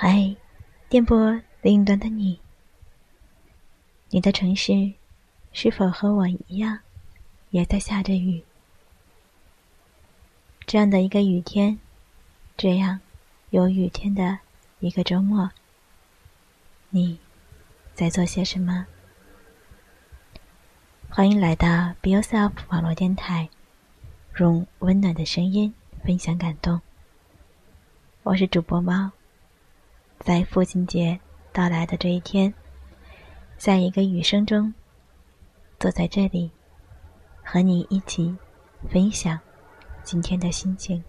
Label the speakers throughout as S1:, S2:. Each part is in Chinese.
S1: 嗨，电波另一端的你，你的城市是否和我一样，也在下着雨？这样的一个雨天，这样有雨天的一个周末，你在做些什么？欢迎来到 Be Yourself 网络电台，用温暖的声音分享感动。我是主播猫。在父亲节到来的这一天，在一个雨声中，坐在这里，和你一起分享今天的心情。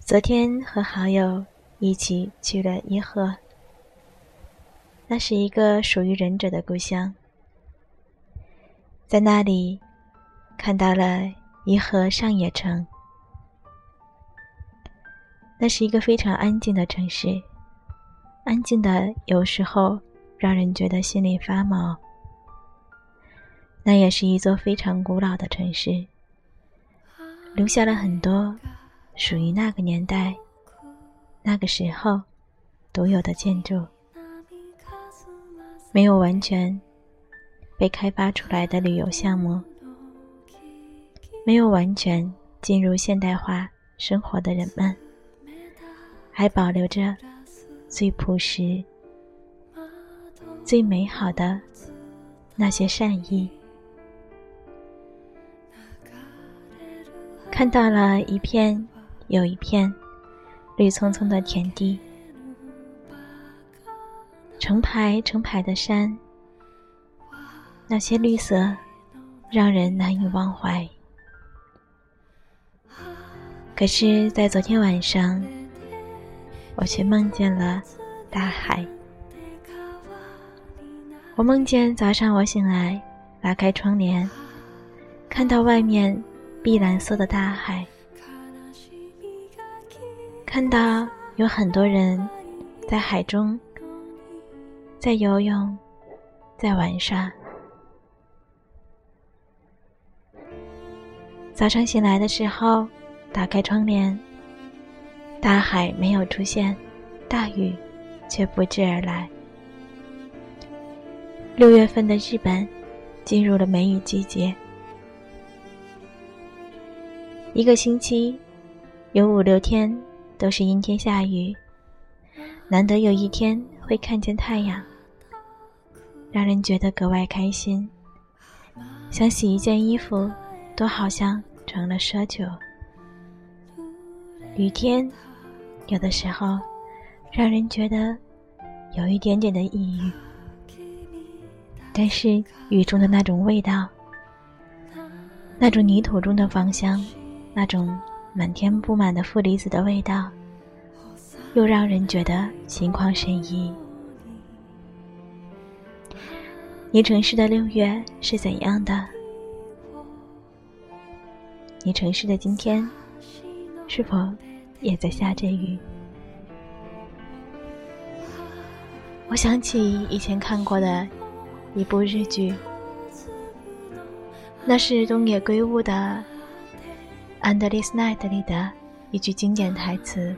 S1: 昨天和好友一起去了颐和，那是一个属于忍者的故乡，在那里。看到了颐和上野城，那是一个非常安静的城市，安静的有时候让人觉得心里发毛。那也是一座非常古老的城市，留下了很多属于那个年代、那个时候独有的建筑，没有完全被开发出来的旅游项目。没有完全进入现代化生活的人们，还保留着最朴实、最美好的那些善意。看到了一片又一片绿葱葱的田地，成排成排的山，那些绿色让人难以忘怀。可是，在昨天晚上，我却梦见了大海。我梦见早上我醒来，拉开窗帘，看到外面碧蓝色的大海，看到有很多人在海中在游泳，在玩耍。早上醒来的时候。打开窗帘，大海没有出现，大雨却不知而来。六月份的日本进入了梅雨季节，一个星期有五六天都是阴天下雨，难得有一天会看见太阳，让人觉得格外开心。想洗一件衣服，都好像成了奢求。雨天，有的时候让人觉得有一点点的抑郁，但是雨中的那种味道，那种泥土中的芳香，那种满天布满的负离子的味道，又让人觉得心旷神怡。你城市的六月是怎样的？你城市的今天是否？也在下着雨。我想起以前看过的一部日剧，那是东野圭吾的《Endless Night》里的一句经典台词：“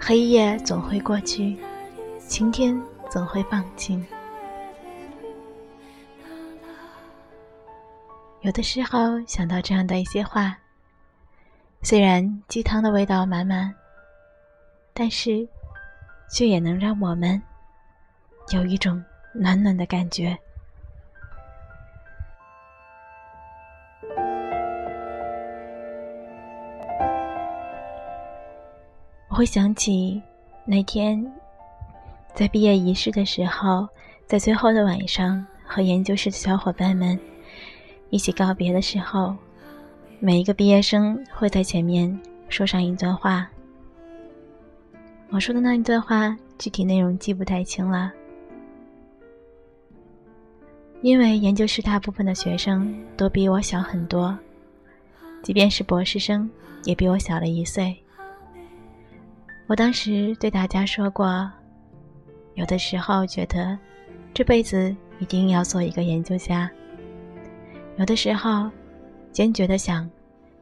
S1: 黑夜总会过去，晴天总会放晴。”有的时候想到这样的一些话。虽然鸡汤的味道满满，但是却也能让我们有一种暖暖的感觉。我会想起那天在毕业仪式的时候，在最后的晚上和研究室的小伙伴们一起告别的时候。每一个毕业生会在前面说上一段话。我说的那一段话，具体内容记不太清了，因为研究室大部分的学生都比我小很多，即便是博士生，也比我小了一岁。我当时对大家说过，有的时候觉得这辈子一定要做一个研究家，有的时候，坚决的想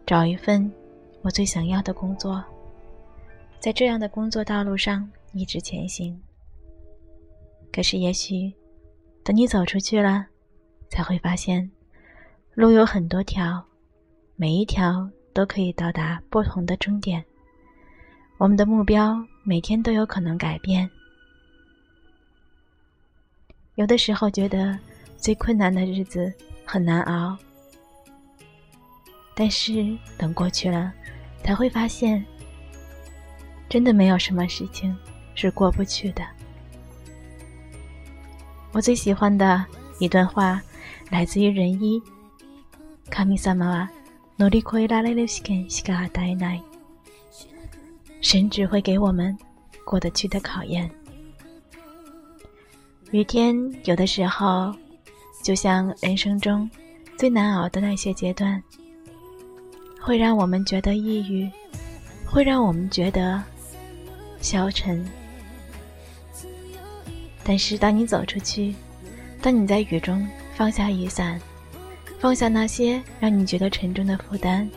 S1: 找一份我最想要的工作，在这样的工作道路上一直前行。可是，也许等你走出去了，才会发现路有很多条，每一条都可以到达不同的终点。我们的目标每天都有可能改变。有的时候觉得最困难的日子很难熬，但是等过去了，才会发现，真的没有什么事情是过不去的。我最喜欢的一段话来自于仁一：“神様は乗り越えられる試験しか与えない。”神只会给我们过得去的考验。雨天有的时候，就像人生中最难熬的那些阶段， 会让我们觉得抑郁，会让我们觉得消沉。但是，当你走出去，当你在雨中放下雨伞，放下那些让你觉得沉重的负担，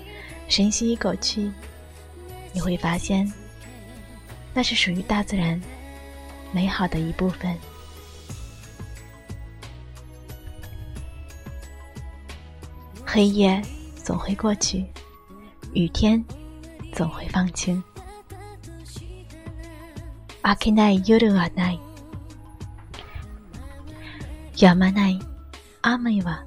S1: 深吸一口气，你会发现，那是属于大自然美好的一部分。黑夜总会过去，雨天总会放晴。明けない夜はない。止まない雨は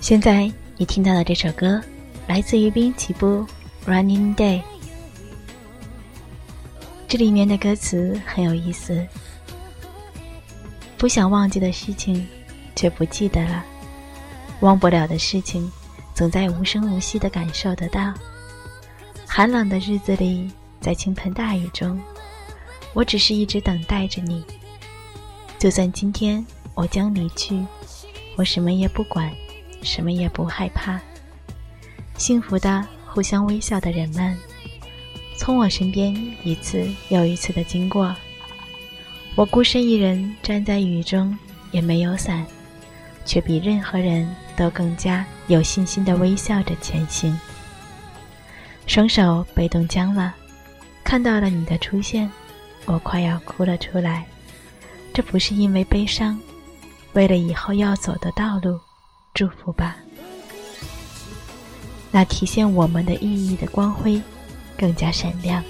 S1: 现在你听到的这首歌，来自于滨崎步《Running Day》。这里面的歌词很有意思。不想忘记的事情，却不记得了；忘不了的事情，总在无声无息的感受得到。寒冷的日子里，在倾盆大雨中，我只是一直等待着你。就算今天我将离去，我什么也不管。什么也不害怕，幸福的互相微笑的人们，从我身边一次又一次的经过。我孤身一人站在雨中，也没有伞，却比任何人都更加有信心的微笑着前行。双手被冻僵了，看到了你的出现，我快要哭了出来。这不是因为悲伤，为了以后要走的道路。祝福吧，那体现我们的意义的光辉更加闪亮。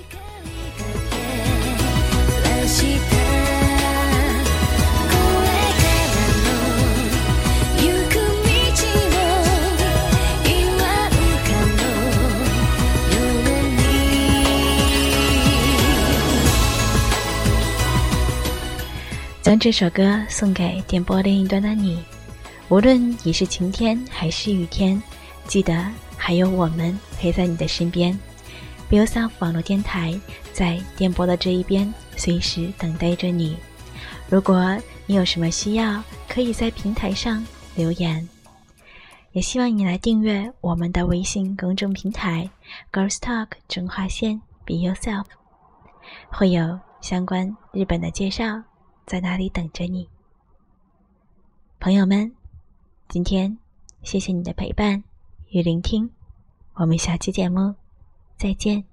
S1: 将这首歌送给点播另一端的你。无论你是晴天还是雨天，记得还有我们陪在你的身边。Be Yourself 网络电台在电波的这一边，随时等待着你。如果你有什么需要，可以在平台上留言。也希望你来订阅我们的微信公众平台 “Girls Talk 中华线 Be Yourself”，会有相关日本的介绍在那里等着你，朋友们。今天，谢谢你的陪伴与聆听，我们下期节目再见。